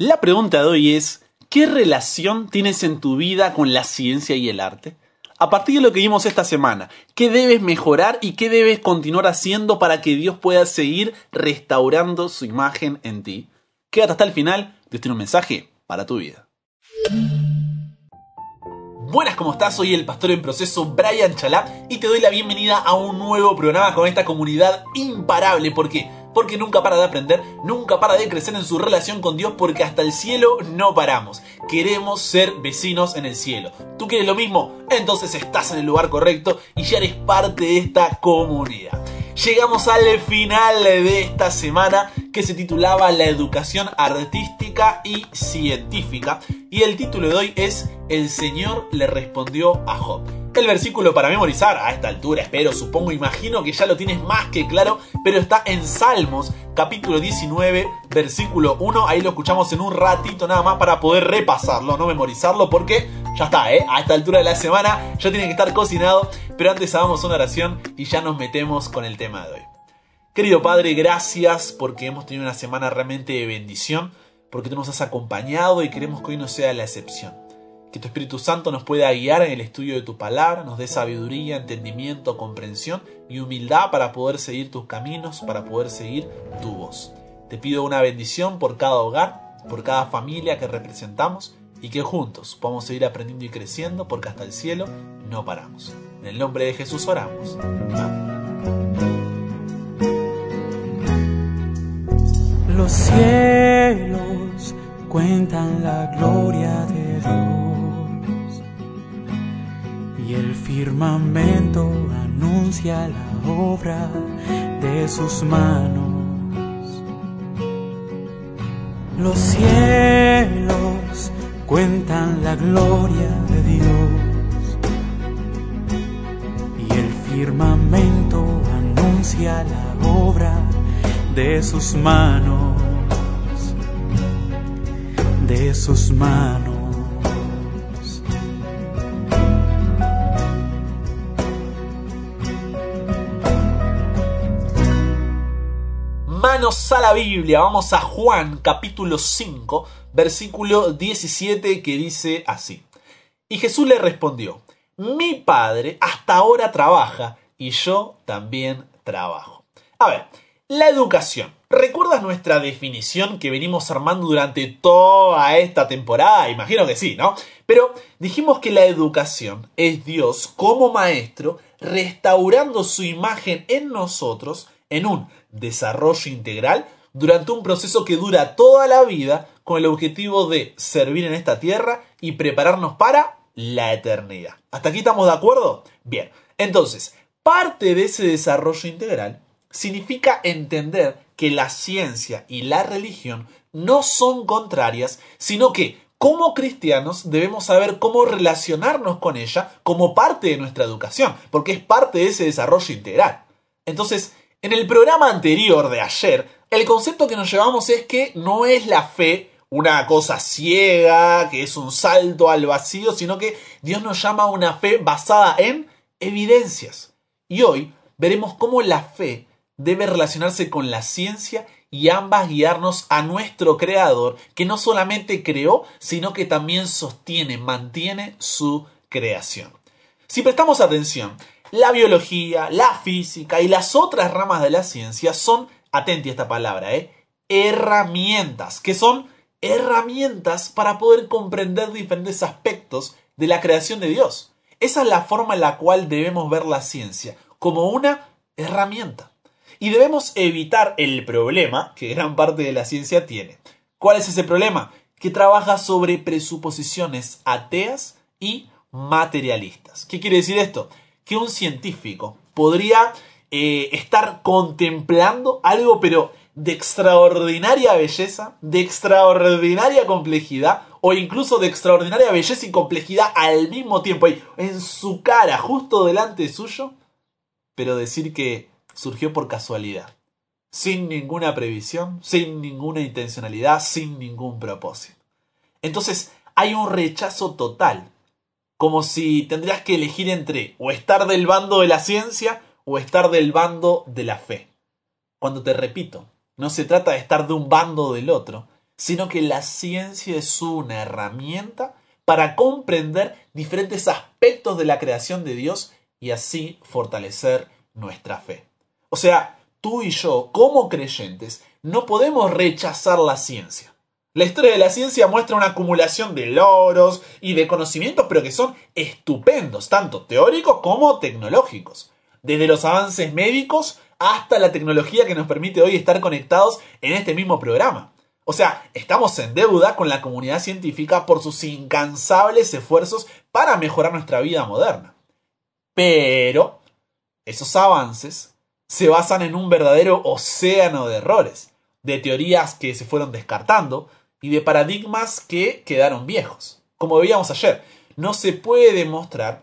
La pregunta de hoy es, ¿qué relación tienes en tu vida con la ciencia y el arte? A partir de lo que vimos esta semana, ¿qué debes mejorar y qué debes continuar haciendo para que Dios pueda seguir restaurando su imagen en ti? Quédate hasta el final, Dios tiene un mensaje para tu vida. Buenas, ¿cómo estás? Soy el pastor en proceso Brian Chalá y te doy la bienvenida a un nuevo programa con esta comunidad imparable. ¿Por qué? Porque nunca para de aprender, nunca para de crecer en su relación con Dios porque hasta el cielo no paramos. Queremos ser vecinos en el cielo. ¿Tú quieres lo mismo? Entonces estás en el lugar correcto y ya eres parte de esta comunidad. Llegamos al final de esta semana que se titulaba La educación artística y científica y el título de hoy es El Señor le respondió a Job. El versículo para memorizar a esta altura, espero, supongo, imagino que ya lo tienes más que claro, pero está en Salmos, capítulo 19, versículo 1. Ahí lo escuchamos en un ratito nada más para poder repasarlo, no memorizarlo, porque ya está, ¿eh? A esta altura de la semana ya tiene que estar cocinado, pero antes hagamos una oración y ya nos metemos con el tema de hoy. Querido Padre, gracias porque hemos tenido una semana realmente de bendición, porque tú nos has acompañado y queremos que hoy no sea la excepción. Que tu Espíritu Santo nos pueda guiar en el estudio de tu palabra, nos dé sabiduría, entendimiento, comprensión y humildad para poder seguir tus caminos, para poder seguir tu voz. Te pido una bendición por cada hogar, por cada familia que representamos y que juntos podamos seguir aprendiendo y creciendo porque hasta el cielo no paramos. En el nombre de Jesús oramos. Los cielos cuentan la gloria de Dios firmamento anuncia la obra de sus manos. Los cielos cuentan la gloria de Dios y el firmamento anuncia la obra de sus manos, de sus manos. A la Biblia, vamos a Juan capítulo 5, versículo 17 que dice así. Y Jesús le respondió, mi padre hasta ahora trabaja y yo también trabajo. A ver, la educación. ¿Recuerdas nuestra definición que venimos armando durante toda esta temporada? Imagino que sí, ¿no? Pero dijimos que la educación es Dios como maestro restaurando su imagen en nosotros en un desarrollo integral durante un proceso que dura toda la vida con el objetivo de servir en esta tierra y prepararnos para la eternidad. ¿Hasta aquí estamos de acuerdo? Bien, entonces, parte de ese desarrollo integral significa entender que la ciencia y la religión no son contrarias, sino que como cristianos debemos saber cómo relacionarnos con ella como parte de nuestra educación, porque es parte de ese desarrollo integral. Entonces, en el programa anterior de ayer, el concepto que nos llevamos es que no es la fe una cosa ciega, que es un salto al vacío, sino que Dios nos llama a una fe basada en evidencias. Y hoy veremos cómo la fe debe relacionarse con la ciencia y ambas guiarnos a nuestro Creador, que no solamente creó, sino que también sostiene, mantiene su creación. Si prestamos atención, la biología, la física y las otras ramas de la ciencia son, atenti a esta palabra, ¿eh? herramientas, que son herramientas para poder comprender diferentes aspectos de la creación de Dios. Esa es la forma en la cual debemos ver la ciencia, como una herramienta. Y debemos evitar el problema que gran parte de la ciencia tiene. ¿Cuál es ese problema? Que trabaja sobre presuposiciones ateas y materialistas. ¿Qué quiere decir esto? Que un científico podría eh, estar contemplando algo pero de extraordinaria belleza, de extraordinaria complejidad o incluso de extraordinaria belleza y complejidad al mismo tiempo, ahí, en su cara, justo delante suyo, pero decir que surgió por casualidad, sin ninguna previsión, sin ninguna intencionalidad, sin ningún propósito. Entonces hay un rechazo total, como si tendrías que elegir entre o estar del bando de la ciencia o estar del bando de la fe. Cuando te repito, no se trata de estar de un bando o del otro, sino que la ciencia es una herramienta para comprender diferentes aspectos de la creación de Dios y así fortalecer nuestra fe. O sea, tú y yo, como creyentes, no podemos rechazar la ciencia. La historia de la ciencia muestra una acumulación de logros y de conocimientos, pero que son estupendos, tanto teóricos como tecnológicos. Desde los avances médicos hasta la tecnología que nos permite hoy estar conectados en este mismo programa. O sea, estamos en deuda con la comunidad científica por sus incansables esfuerzos para mejorar nuestra vida moderna. Pero esos avances se basan en un verdadero océano de errores, de teorías que se fueron descartando y de paradigmas que quedaron viejos. Como veíamos ayer, no se puede demostrar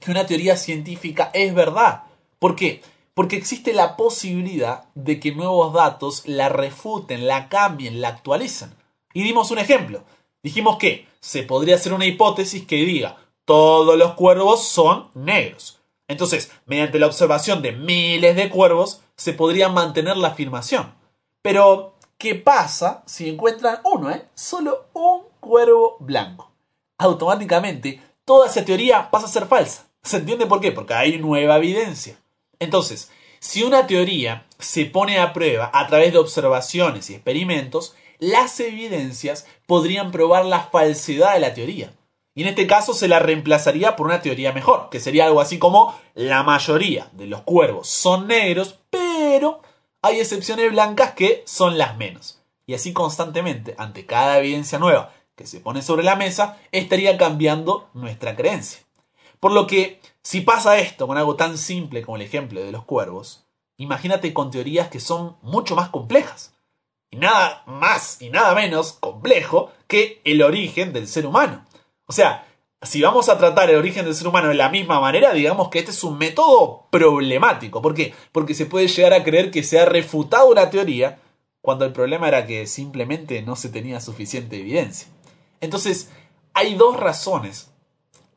que una teoría científica es verdad. ¿Por qué? Porque existe la posibilidad de que nuevos datos la refuten, la cambien, la actualicen. Y dimos un ejemplo. Dijimos que se podría hacer una hipótesis que diga todos los cuervos son negros. Entonces, mediante la observación de miles de cuervos, se podría mantener la afirmación. Pero, ¿qué pasa si encuentran uno, eh? Solo un cuervo blanco. Automáticamente, toda esa teoría pasa a ser falsa. ¿Se entiende por qué? Porque hay nueva evidencia. Entonces, si una teoría se pone a prueba a través de observaciones y experimentos, las evidencias podrían probar la falsedad de la teoría. Y en este caso se la reemplazaría por una teoría mejor, que sería algo así como la mayoría de los cuervos son negros, pero hay excepciones blancas que son las menos. Y así constantemente, ante cada evidencia nueva que se pone sobre la mesa, estaría cambiando nuestra creencia. Por lo que, si pasa esto con algo tan simple como el ejemplo de los cuervos, imagínate con teorías que son mucho más complejas. Y nada más y nada menos complejo que el origen del ser humano. O sea, si vamos a tratar el origen del ser humano de la misma manera, digamos que este es un método problemático. ¿Por qué? Porque se puede llegar a creer que se ha refutado una teoría cuando el problema era que simplemente no se tenía suficiente evidencia. Entonces, hay dos razones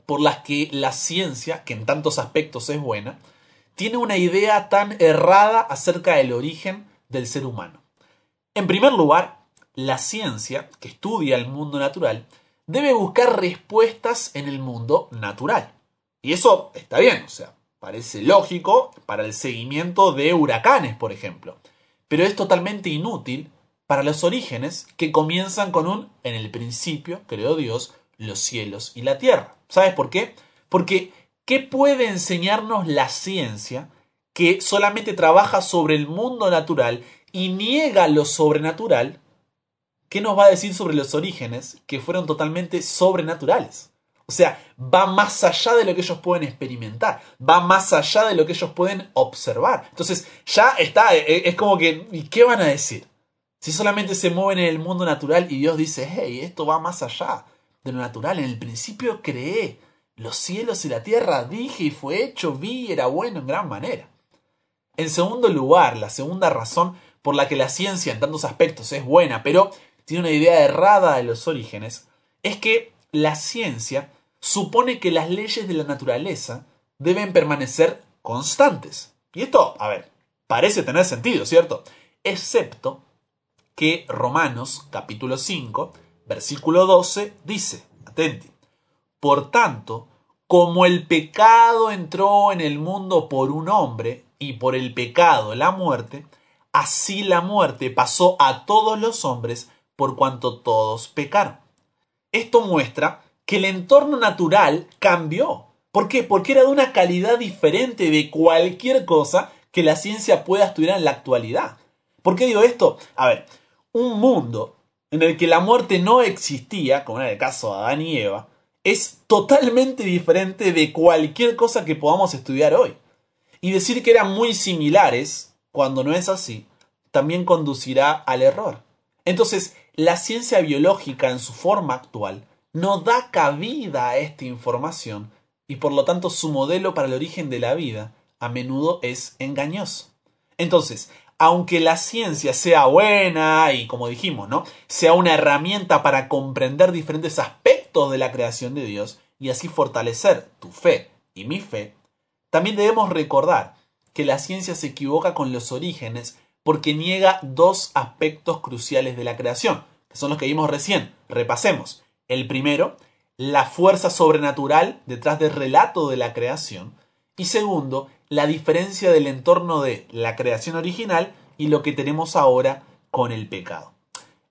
por las que la ciencia, que en tantos aspectos es buena, tiene una idea tan errada acerca del origen del ser humano. En primer lugar, la ciencia, que estudia el mundo natural, debe buscar respuestas en el mundo natural. Y eso está bien, o sea, parece lógico para el seguimiento de huracanes, por ejemplo. Pero es totalmente inútil para los orígenes que comienzan con un en el principio, creó Dios, los cielos y la tierra. ¿Sabes por qué? Porque ¿qué puede enseñarnos la ciencia que solamente trabaja sobre el mundo natural y niega lo sobrenatural? ¿Qué nos va a decir sobre los orígenes que fueron totalmente sobrenaturales? O sea, va más allá de lo que ellos pueden experimentar, va más allá de lo que ellos pueden observar. Entonces, ya está, e, e, es como que, ¿y qué van a decir? Si solamente se mueven en el mundo natural y Dios dice, hey, esto va más allá de lo natural. En el principio creé los cielos y la tierra, dije y fue hecho, vi y era bueno en gran manera. En segundo lugar, la segunda razón por la que la ciencia en tantos aspectos es buena, pero tiene una idea errada de los orígenes, es que la ciencia supone que las leyes de la naturaleza deben permanecer constantes. Y esto, a ver, parece tener sentido, ¿cierto? Excepto que Romanos capítulo 5 versículo 12 dice, atenti, por tanto, como el pecado entró en el mundo por un hombre y por el pecado la muerte, así la muerte pasó a todos los hombres por cuanto todos pecaron. Esto muestra que el entorno natural cambió. ¿Por qué? Porque era de una calidad diferente de cualquier cosa que la ciencia pueda estudiar en la actualidad. ¿Por qué digo esto? A ver, un mundo en el que la muerte no existía, como era el caso de Adán y Eva, es totalmente diferente de cualquier cosa que podamos estudiar hoy. Y decir que eran muy similares, cuando no es así, también conducirá al error. Entonces, la ciencia biológica en su forma actual no da cabida a esta información y por lo tanto su modelo para el origen de la vida a menudo es engañoso. Entonces, aunque la ciencia sea buena y, como dijimos, ¿no? sea una herramienta para comprender diferentes aspectos de la creación de Dios y así fortalecer tu fe y mi fe, también debemos recordar que la ciencia se equivoca con los orígenes porque niega dos aspectos cruciales de la creación, que son los que vimos recién. Repasemos. El primero, la fuerza sobrenatural detrás del relato de la creación. Y segundo, la diferencia del entorno de la creación original y lo que tenemos ahora con el pecado.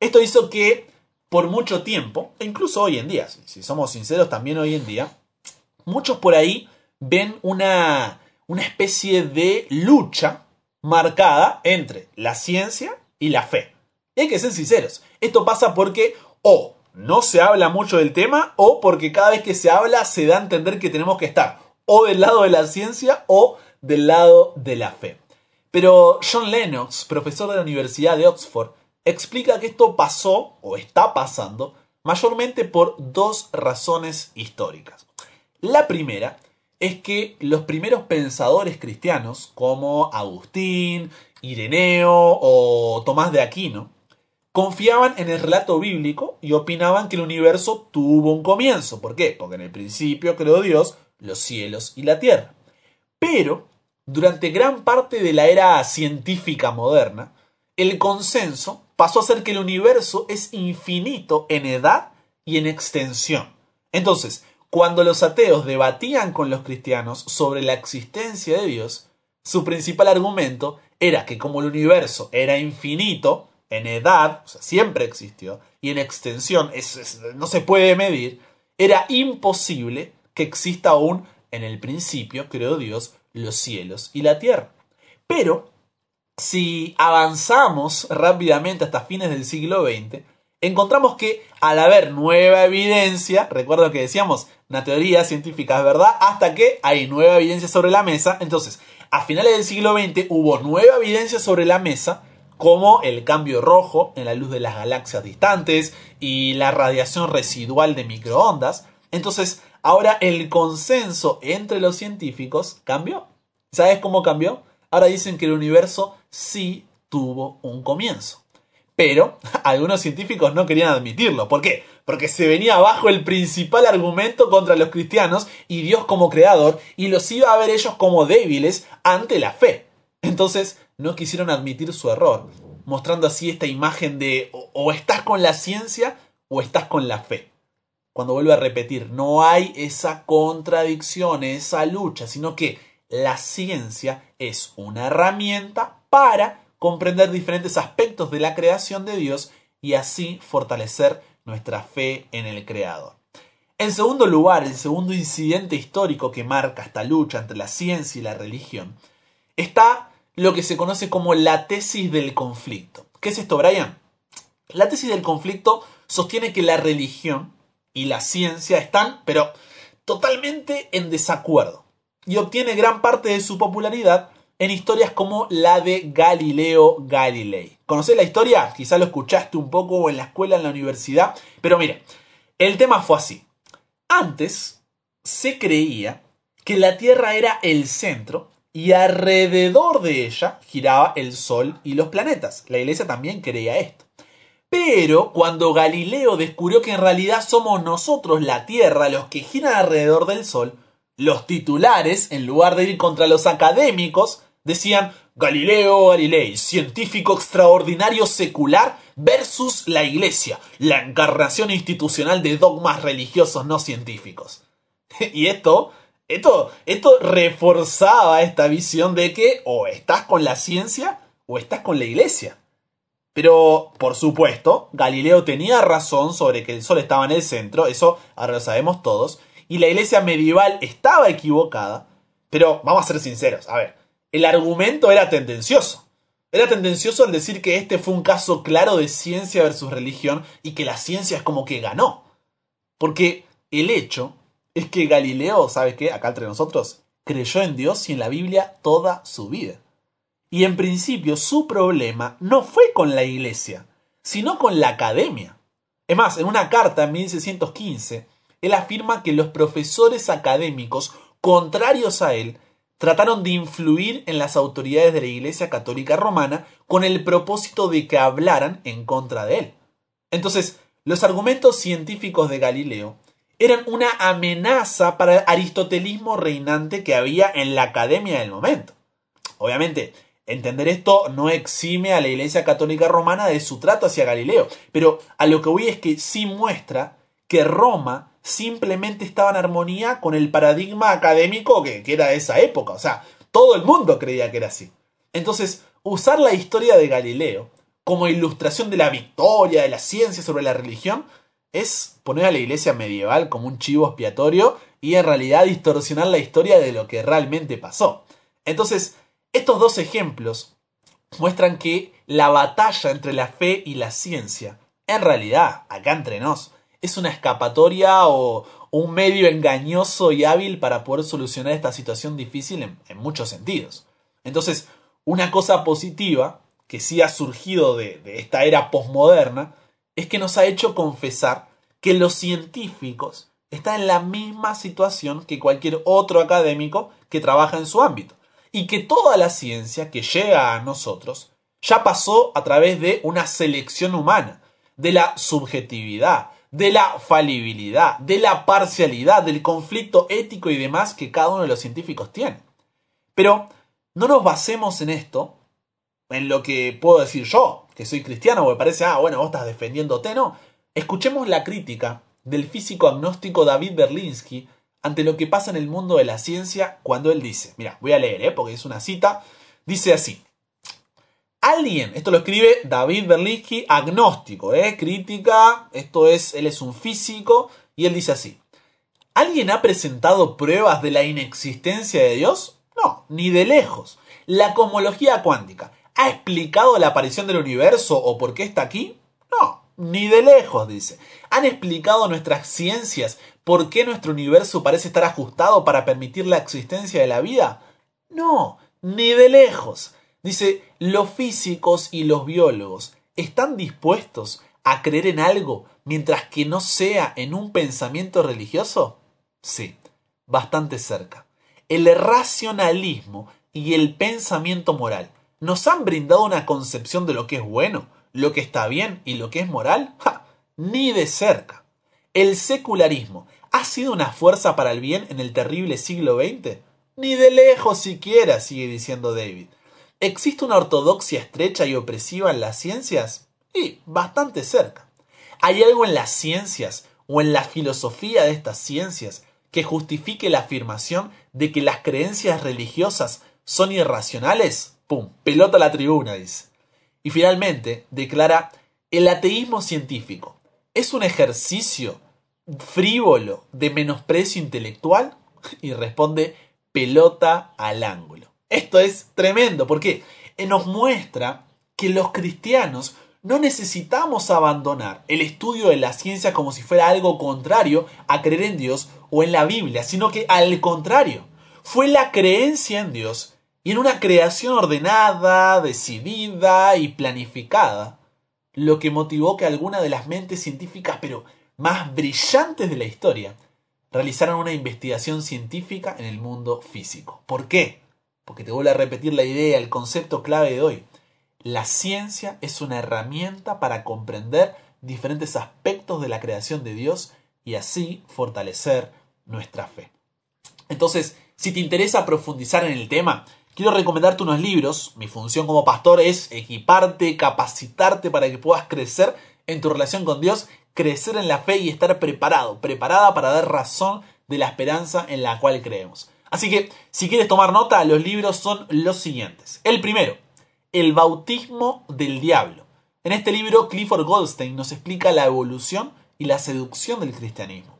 Esto hizo que por mucho tiempo, e incluso hoy en día, si somos sinceros también hoy en día, muchos por ahí ven una, una especie de lucha marcada entre la ciencia y la fe. Y hay que ser sinceros, esto pasa porque o no se habla mucho del tema o porque cada vez que se habla se da a entender que tenemos que estar o del lado de la ciencia o del lado de la fe. Pero John Lennox, profesor de la Universidad de Oxford, explica que esto pasó o está pasando mayormente por dos razones históricas. La primera es que los primeros pensadores cristianos como Agustín, Ireneo o Tomás de Aquino confiaban en el relato bíblico y opinaban que el universo tuvo un comienzo. ¿Por qué? Porque en el principio creó Dios los cielos y la tierra. Pero, durante gran parte de la era científica moderna, el consenso pasó a ser que el universo es infinito en edad y en extensión. Entonces, cuando los ateos debatían con los cristianos sobre la existencia de Dios, su principal argumento era que como el universo era infinito, en edad, o sea, siempre existió, y en extensión no se puede medir, era imposible que exista aún en el principio, creó Dios, los cielos y la tierra. Pero, si avanzamos rápidamente hasta fines del siglo XX, encontramos que al haber nueva evidencia, recuerdo que decíamos, una teoría científica es verdad, hasta que hay nueva evidencia sobre la mesa, entonces, a finales del siglo XX hubo nueva evidencia sobre la mesa, como el cambio rojo en la luz de las galaxias distantes y la radiación residual de microondas. Entonces, ahora el consenso entre los científicos cambió. ¿Sabes cómo cambió? Ahora dicen que el universo sí tuvo un comienzo. Pero algunos científicos no querían admitirlo. ¿Por qué? Porque se venía abajo el principal argumento contra los cristianos y Dios como creador y los iba a ver ellos como débiles ante la fe. Entonces no quisieron admitir su error, mostrando así esta imagen de o, estás con la ciencia o estás con la fe. Cuando vuelvo a repetir, no hay esa contradicción, esa lucha, sino que la ciencia es una herramienta para comprender diferentes aspectos de la creación de Dios y así fortalecer nuestra fe en el Creador. En segundo lugar, el segundo incidente histórico que marca esta lucha entre la ciencia y la religión está lo que se conoce como la tesis del conflicto. ¿Qué es esto, Brian? La tesis del conflicto sostiene que la religión y la ciencia están, pero totalmente en desacuerdo, y obtiene gran parte de su popularidad en historias como la de Galileo Galilei. ¿Conocés la historia? Quizá lo escuchaste un poco en la escuela, en la universidad, pero mire, el tema fue así. Antes se creía que la Tierra era el centro y alrededor de ella giraba el Sol y los planetas. La iglesia también creía esto. Pero cuando Galileo descubrió que en realidad somos nosotros la Tierra los que giran alrededor del Sol, los titulares, en lugar de ir contra los académicos, decían Galileo Galilei, científico extraordinario secular versus la Iglesia, la encarnación institucional de dogmas religiosos no científicos. y esto esto, esto reforzaba esta visión de que o estás con la ciencia o estás con la iglesia. Pero, por supuesto, Galileo tenía razón sobre que el Sol estaba en el centro, eso ahora lo sabemos todos, y la iglesia medieval estaba equivocada, pero vamos a ser sinceros, a ver, el argumento era tendencioso. Era tendencioso al decir que este fue un caso claro de ciencia versus religión y que la ciencia es como que ganó. Porque el hecho es que Galileo, ¿sabes qué? Acá entre nosotros, creyó en Dios y en la Biblia toda su vida. Y en principio su problema no fue con la iglesia, sino con la academia. Es más, en una carta en 1615, él afirma que los profesores académicos, contrarios a él, trataron de influir en las autoridades de la Iglesia Católica Romana con el propósito de que hablaran en contra de él. Entonces, los argumentos científicos de Galileo eran una amenaza para el aristotelismo reinante que había en la academia del momento. Obviamente, Entender esto no exime a la Iglesia Católica Romana de su trato hacia Galileo, pero a lo que voy es que sí muestra que Roma simplemente estaba en armonía con el paradigma académico que, que era de esa época, o sea, todo el mundo creía que era así. Entonces, usar la historia de Galileo como ilustración de la victoria de la ciencia sobre la religión es poner a la iglesia medieval como un chivo expiatorio y en realidad distorsionar la historia de lo que realmente pasó. Entonces, estos dos ejemplos muestran que la batalla entre la fe y la ciencia, en realidad, acá entre nos, es una escapatoria o un medio engañoso y hábil para poder solucionar esta situación difícil en, muchos sentidos. Entonces, una cosa positiva que sí ha surgido de esta era posmoderna es que nos ha hecho confesar que los científicos están en la misma situación que cualquier otro académico que trabaja en su ámbito y que toda la ciencia que llega a nosotros ya pasó a través de una selección humana, de la subjetividad, de la falibilidad, de la parcialidad, del conflicto ético y demás que cada uno de los científicos tiene. Pero no nos basemos en esto, en lo que puedo decir yo, que soy cristiano, porque parece, ah, bueno, vos estás defendiéndote, no. Escuchemos la crítica del físico agnóstico David Berlinsky ante lo que pasa en el mundo de la ciencia cuando él dice, mira, voy a leer, ¿eh? porque es una cita, dice así, alguien, esto lo escribe David Berlinsky, agnóstico, ¿eh? crítica, esto es, él es un físico, y él dice así, ¿alguien ha presentado pruebas de la inexistencia de Dios? No, ni de lejos. La cosmología cuántica, ¿ha explicado la aparición del universo o por qué está aquí? No, ni de lejos, dice. ¿Han explicado nuestras ciencias por qué nuestro universo parece estar ajustado para permitir la existencia de la vida? No, ni de lejos. Dice, los físicos y los biólogos están dispuestos a creer en algo mientras que no sea en un pensamiento religioso? Sí, bastante cerca. El racionalismo y el pensamiento moral nos han brindado una concepción de lo que es bueno, lo que está bien y lo que es moral? ¡Ja! Ni de cerca. ¿El secularismo ha sido una fuerza para el bien en el terrible siglo XX? Ni de lejos siquiera, sigue diciendo David. ¿Existe una ortodoxia estrecha y opresiva en las ciencias? Y bastante cerca. ¿Hay algo en las ciencias o en la filosofía de estas ciencias que justifique la afirmación de que las creencias religiosas son irracionales? ¡Pum! Pelota a la tribuna, dice. Y finalmente declara, el ateísmo científico es un ejercicio frívolo de menosprecio intelectual y responde pelota al ángulo. Esto es tremendo porque nos muestra que los cristianos no necesitamos abandonar el estudio de la ciencia como si fuera algo contrario a creer en Dios o en la Biblia, sino que al contrario, fue la creencia en Dios y en una creación ordenada, decidida y planificada, lo que motivó que algunas de las mentes científicas, pero más brillantes de la historia, realizaran una investigación científica en el mundo físico. ¿Por qué? Porque te vuelvo a repetir la idea, el concepto clave de hoy. La ciencia es una herramienta para comprender diferentes aspectos de la creación de Dios y así fortalecer nuestra fe. Entonces, si te interesa profundizar en el tema, quiero recomendarte unos libros. Mi función como pastor es equiparte, capacitarte para que puedas crecer en tu relación con Dios, crecer en la fe y estar preparado, preparada para dar razón de la esperanza en la cual creemos. Así que, si quieres tomar nota, los libros son los siguientes. El primero, El bautismo del diablo. En este libro, Clifford Goldstein nos explica la evolución y la seducción del cristianismo.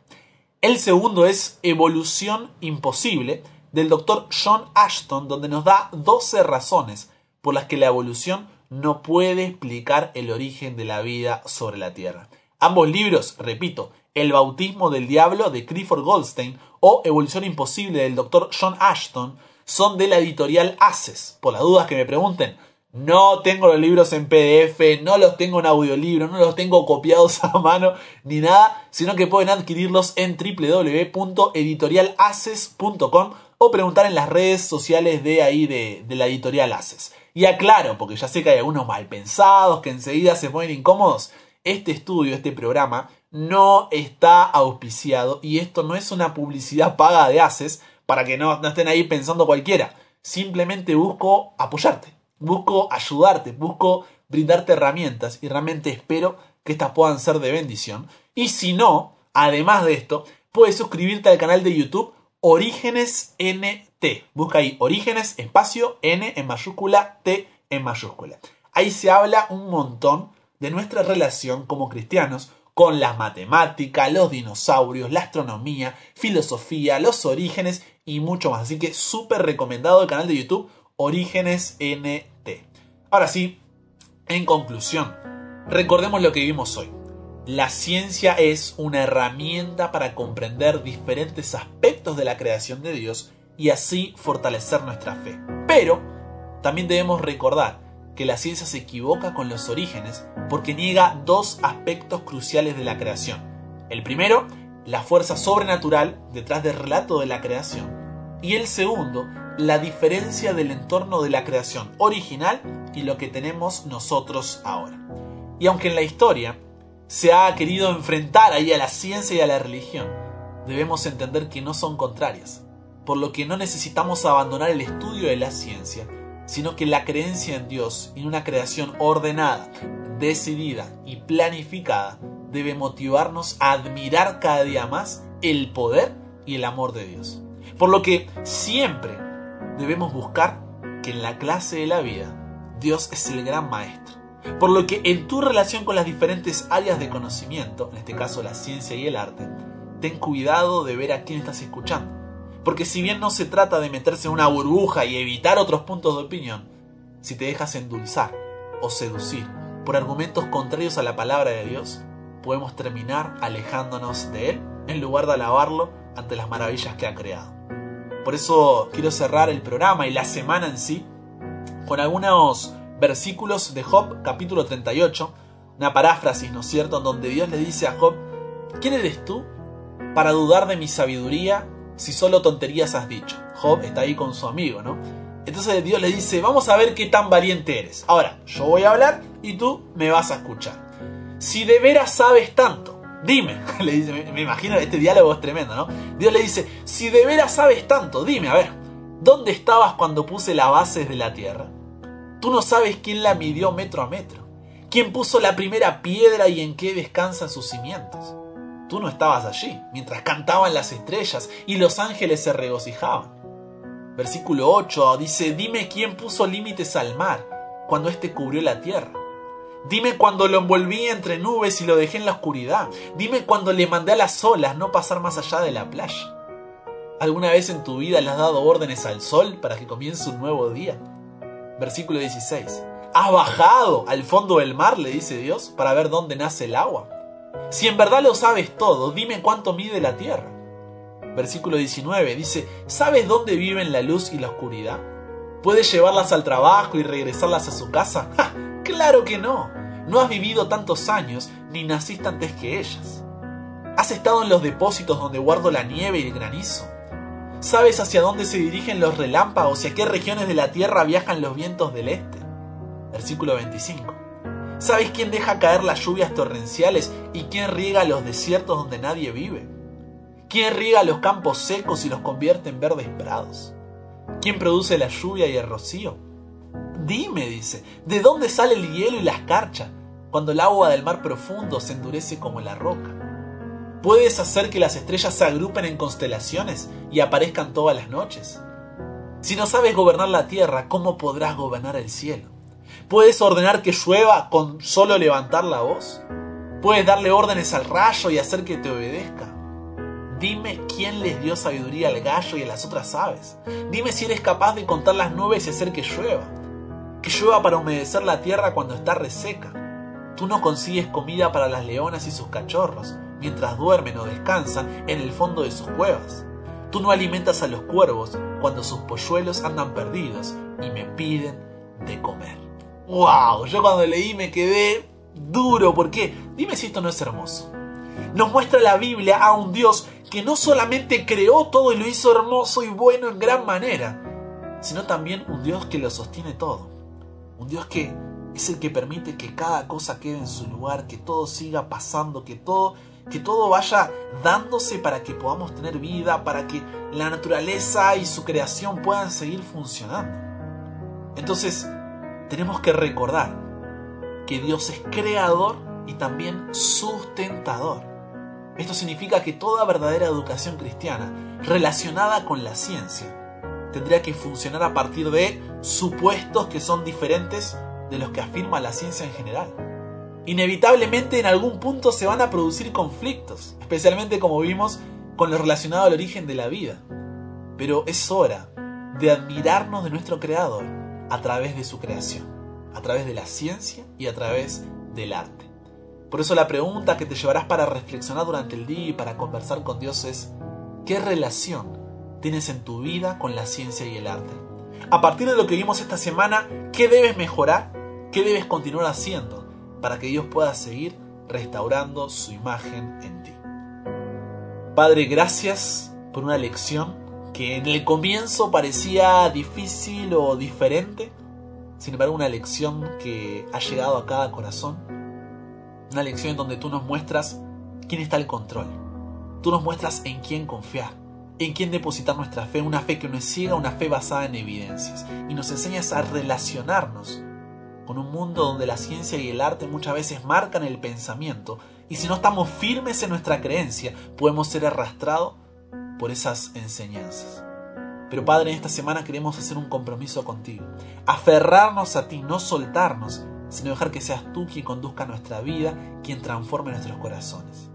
El segundo es Evolución Imposible, del doctor John Ashton, donde nos da 12 razones por las que la evolución no puede explicar el origen de la vida sobre la Tierra. Ambos libros, repito, El bautismo del diablo de Clifford Goldstein o Evolución Imposible del doctor John Ashton, son de la editorial Aces. Por las dudas que me pregunten, no tengo los libros en PDF, no los tengo en audiolibro, no los tengo copiados a mano ni nada, sino que pueden adquirirlos en www.editorialaces.com o preguntar en las redes sociales de ahí de, la editorial Aces. Y aclaro, porque ya sé que hay algunos mal pensados que enseguida se ponen incómodos, este estudio, este programa, no está auspiciado y esto no es una publicidad paga de Aces para que no, no estén ahí pensando cualquiera. Simplemente busco apoyarte. busco ayudarte, busco brindarte herramientas y realmente espero que estas puedan ser de bendición. Y si no, además de esto, puedes suscribirte al canal de YouTube Orígenes NT. Busca ahí Orígenes, espacio, N en mayúscula, T en mayúscula. Ahí se habla un montón de nuestra relación como cristianos con la matemática, los dinosaurios, la astronomía, filosofía, los orígenes y mucho más. Así que súper recomendado el canal de YouTube Orígenes NT. Ahora sí, en conclusión, recordemos lo que vimos hoy. La ciencia es una herramienta para comprender diferentes aspectos de la creación de Dios y así fortalecer nuestra fe. Pero también debemos recordar que la ciencia se equivoca con los orígenes porque niega dos aspectos cruciales de la creación. El primero, la fuerza sobrenatural detrás del relato de la creación. Y el segundo, la diferencia del entorno de la creación original y lo que tenemos nosotros ahora. Y aunque en la historia se ha querido enfrentar ahí a la ciencia y a la religión, debemos entender que no son contrarias, por lo que no necesitamos abandonar el estudio de la ciencia, sino que la creencia en Dios y en una creación ordenada, decidida y planificada debe motivarnos a admirar cada día más el poder y el amor de Dios. Por lo que siempre debemos buscar que en la clase de la vida Dios es el gran maestro. Por lo que en tu relación con las diferentes áreas de conocimiento, en este caso la ciencia y el arte, ten cuidado de ver a quién estás escuchando. Porque si bien no se trata de meterse en una burbuja y evitar otros puntos de opinión, si te dejas endulzar o seducir por argumentos contrarios a la palabra de Dios, podemos terminar alejándonos de Él en lugar de alabarlo ante las maravillas que ha creado. Por eso quiero cerrar el programa y la semana en sí con algunos versículos de Job capítulo 38, una paráfrasis, ¿no es cierto?, en donde Dios le dice a Job, ¿quién eres tú para dudar de mi sabiduría si solo tonterías has dicho? Job está ahí con su amigo, ¿no? Entonces Dios le dice, vamos a ver qué tan valiente eres. Ahora, yo voy a hablar y tú me vas a escuchar. Si de veras sabes tanto, dime, le dice, me imagino este diálogo es tremendo, ¿no? Dios le dice, si de veras sabes tanto, dime, a ver, ¿dónde estabas cuando puse las bases de la tierra? Tú no sabes quién la midió metro a metro, quién puso la primera piedra y en qué descansan sus cimientos. Tú no estabas allí, mientras cantaban las estrellas y los ángeles se regocijaban. Versículo 8 dice, dime quién puso límites al mar cuando éste cubrió la tierra. Dime cuando lo envolví entre nubes y lo dejé en la oscuridad. Dime cuando le mandé a las olas no pasar más allá de la playa. ¿Alguna vez en tu vida le has dado órdenes al sol para que comience un nuevo día? Versículo 16. ¿Has bajado al fondo del mar, le dice Dios, para ver dónde nace el agua? Si en verdad lo sabes todo, dime cuánto mide la tierra. Versículo 19 dice, ¿sabes dónde viven la luz y la oscuridad? ¿Puedes llevarlas al trabajo y regresarlas a su casa? Claro que no. No has vivido tantos años ni naciste antes que ellas. ¿Has estado en los depósitos donde guardo la nieve y el granizo? ¿Sabes hacia dónde se dirigen los relámpagos y a qué regiones de la tierra viajan los vientos del este? Versículo 25. ¿Sabes quién deja caer las lluvias torrenciales y quién riega los desiertos donde nadie vive? ¿Quién riega los campos secos y los convierte en verdes prados? ¿Quién produce la lluvia y el rocío? Dime, dice, ¿de dónde sale el hielo y la escarcha cuando el agua del mar profundo se endurece como la roca? ¿Puedes hacer que las estrellas se agrupen en constelaciones y aparezcan todas las noches? Si no sabes gobernar la tierra, ¿cómo podrás gobernar el cielo? ¿Puedes ordenar que llueva con solo levantar la voz? ¿Puedes darle órdenes al rayo y hacer que te obedezca? Dime quién les dio sabiduría al gallo y a las otras aves. Dime si eres capaz de contar las nubes y hacer que llueva que llueva para humedecer la tierra cuando está reseca. Tú no consigues comida para las leonas y sus cachorros, mientras duermen o descansan en el fondo de sus cuevas. Tú no alimentas a los cuervos cuando sus polluelos andan perdidos y me piden de comer. ¡Wow! Yo cuando leí me quedé duro. ¿Por qué? Dime si esto no es hermoso. Nos muestra la Biblia a un Dios que no solamente creó todo y lo hizo hermoso y bueno en gran manera, sino también un Dios que lo sostiene todo. Un Dios que es el que permite que cada cosa quede en su lugar, que todo siga pasando, que todo, que todo vaya dándose para que podamos tener vida, para que la naturaleza y su creación puedan seguir funcionando. Entonces, tenemos que recordar que Dios es creador y también sustentador. Esto significa que toda verdadera educación cristiana relacionada con la ciencia tendría que funcionar a partir de supuestos que son diferentes de los que afirma la ciencia en general. Inevitablemente en algún punto se van a producir conflictos, especialmente como vimos con lo relacionado al origen de la vida. Pero es hora de admirarnos de nuestro Creador a través de su creación, a través de la ciencia y a través del arte. Por eso la pregunta que te llevarás para reflexionar durante el día y para conversar con Dios es, ¿qué relación tienes en tu vida con la ciencia y el arte? A partir de lo que vimos esta semana, ¿qué debes mejorar? ¿Qué debes continuar haciendo para que Dios pueda seguir restaurando su imagen en ti? Padre, gracias por una lección que en el comienzo parecía difícil o diferente, sin embargo una lección que ha llegado a cada corazón, una lección en donde tú nos muestras quién está al control, tú nos muestras en quién confiar, en quién depositar nuestra fe, una fe que no es ciega, una fe basada en evidencias, y nos enseñas a relacionarnos con un mundo donde la ciencia y el arte muchas veces marcan el pensamiento, y si no estamos firmes en nuestra creencia, podemos ser arrastrados por esas enseñanzas. Pero Padre, en esta semana queremos hacer un compromiso contigo. Aferrarnos a ti, no soltarnos, sino dejar que seas tú quien conduzca nuestra vida, quien transforme nuestros corazones.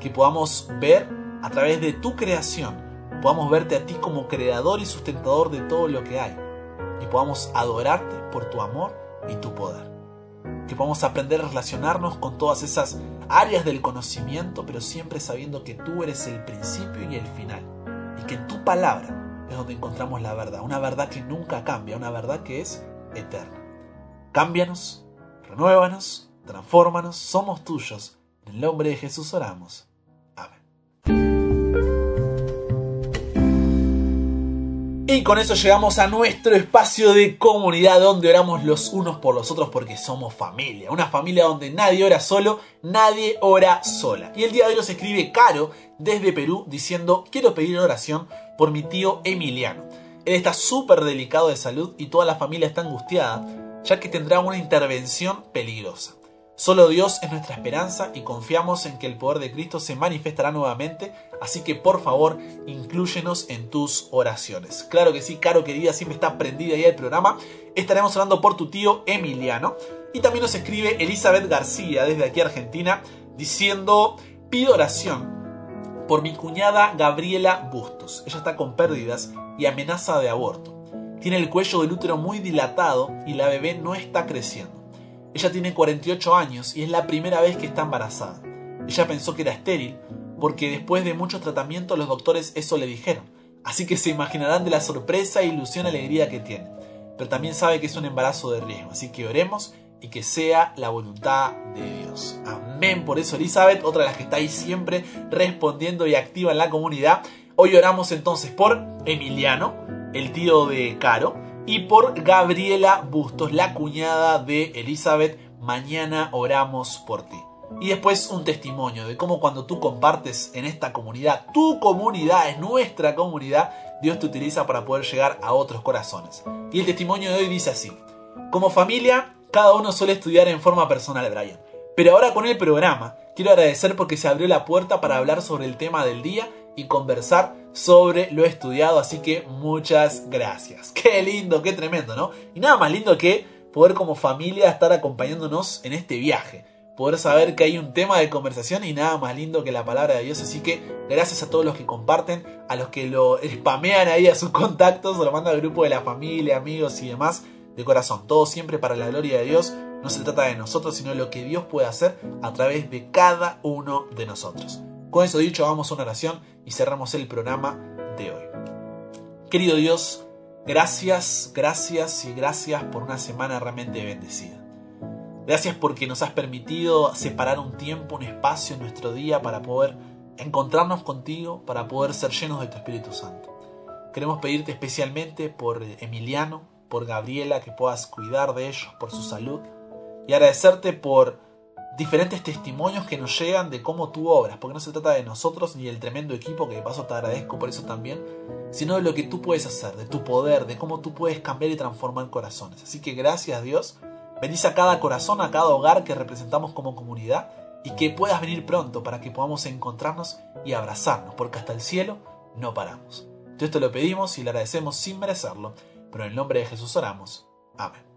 Que podamos ver a través de tu creación, podamos verte a ti como creador y sustentador de todo lo que hay. Y podamos adorarte por tu amor y tu poder. Que podamos aprender a relacionarnos con todas esas áreas del conocimiento, pero siempre sabiendo que tú eres el principio y el final, y que en tu palabra es donde encontramos la verdad, una verdad que nunca cambia, una verdad que es eterna. Cámbianos, renuévanos, transfórmanos, somos tuyos. En el nombre de Jesús oramos. Y con eso llegamos a nuestro espacio de comunidad donde oramos los unos por los otros porque somos familia. Una familia donde nadie ora solo, nadie ora sola. Y el día de hoy nos escribe Caro desde Perú diciendo quiero pedir oración por mi tío Emiliano. Él está súper delicado de salud y toda la familia está angustiada ya que tendrá una intervención peligrosa. Solo Dios es nuestra esperanza y confiamos en que el poder de Cristo se manifestará nuevamente, así que por favor inclúyenos en tus oraciones. Claro que sí, Caro querida, siempre está prendida ahí el programa. Estaremos orando por tu tío Emiliano. Y también nos escribe Elizabeth García desde aquí Argentina diciendo, pido oración por mi cuñada Gabriela Bustos. Ella está con pérdidas y amenaza de aborto. Tiene el cuello del útero muy dilatado y la bebé no está creciendo. Ella tiene 48 años y es la primera vez que está embarazada. Ella pensó que era estéril porque después de muchos tratamientos los doctores eso le dijeron. Así que se imaginarán de la sorpresa, ilusión, alegría que tiene. Pero también sabe que es un embarazo de riesgo. Así que oremos y que sea la voluntad de Dios. Amén. Por eso Elizabeth, otra de las que está ahí siempre respondiendo y activa en la comunidad. Hoy oramos entonces por Emiliano, el tío de Caro, y por Gabriela Bustos, la cuñada de Elizabeth. Mañana oramos por ti. Y después un testimonio de cómo cuando tú compartes en esta comunidad, tu comunidad es nuestra comunidad, Dios te utiliza para poder llegar a otros corazones. Y el testimonio de hoy dice así. Como familia, cada uno suele estudiar en forma personal, Brian. Pero ahora con el programa, quiero agradecer porque se abrió la puerta para hablar sobre el tema del día y conversar sobre lo estudiado, así que muchas gracias. Qué lindo, qué tremendo, ¿no? Y nada más lindo que poder como familia estar acompañándonos en este viaje, poder saber que hay un tema de conversación y nada más lindo que la palabra de Dios, así que gracias a todos los que comparten, a los que lo spamean ahí a sus contactos, o lo mandan al grupo de la familia, amigos y demás, de corazón, todo siempre para la gloria de Dios. No se trata de nosotros, sino lo que Dios puede hacer a través de cada uno de nosotros. Con eso dicho, vamos a una oración y cerramos el programa de hoy. Querido Dios, gracias, gracias y gracias por una semana realmente bendecida. Gracias porque nos has permitido separar un tiempo, un espacio en nuestro día para poder encontrarnos contigo, para poder ser llenos de tu Espíritu Santo. Queremos pedirte especialmente por Emiliano, por Gabriela, que puedas cuidar de ellos, por su salud, y agradecerte por diferentes testimonios que nos llegan de cómo tú obras, porque no se trata de nosotros ni del tremendo equipo, que de paso te agradezco por eso también, sino de lo que tú puedes hacer, de tu poder, de cómo tú puedes cambiar y transformar corazones. Así que gracias Dios, bendice a cada corazón, a cada hogar que representamos como comunidad y que puedas venir pronto para que podamos encontrarnos y abrazarnos, porque hasta el cielo no paramos. Todo esto lo pedimos y le agradecemos sin merecerlo, pero en el nombre de Jesús oramos. Amén.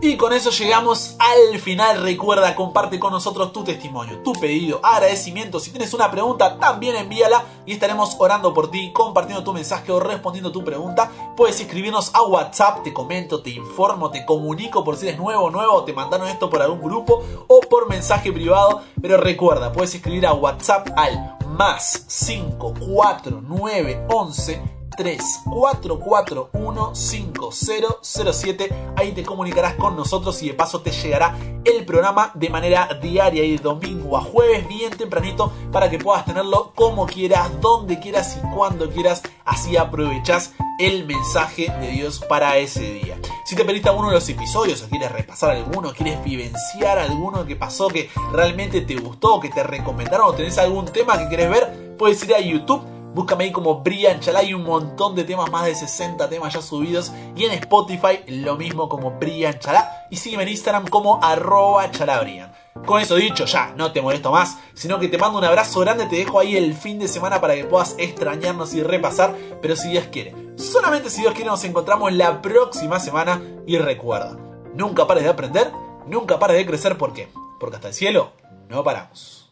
Y con eso llegamos al final. Recuerda, comparte con nosotros tu testimonio, tu pedido, agradecimiento. Si tienes una pregunta, también envíala y estaremos orando por ti, compartiendo tu mensaje o respondiendo tu pregunta. Puedes escribirnos a WhatsApp, te comento, te informo, te comunico por si eres nuevo o nuevo, te mandaron esto por algún grupo o por mensaje privado. Pero recuerda, puedes escribir a WhatsApp al más 54911 34415007. Ahí te comunicarás con nosotros y de paso te llegará el programa de manera diaria y de domingo a jueves bien tempranito para que puedas tenerlo como quieras, donde quieras y cuando quieras. Así aprovechas el mensaje de Dios para ese día. Si te perdiste alguno de los episodios o quieres repasar alguno, quieres vivenciar alguno que pasó que realmente te gustó, que te recomendaron o tenés algún tema que quieres ver, puedes ir a YouTube Búscame ahí como Brian Chalá. Hay un montón de temas, más de 60 temas ya subidos. Y en Spotify lo mismo como Brian Chalá. Y sígueme en Instagram como arroba chalabrian. Con eso dicho, ya, no te molesto más, sino que te mando un abrazo grande, te dejo ahí el fin de semana para que puedas extrañarnos y repasar, pero si Dios quiere, solamente si Dios quiere nos encontramos la próxima semana y recuerda, nunca pares de aprender, nunca pares de crecer, ¿por qué? Porque hasta el cielo no paramos.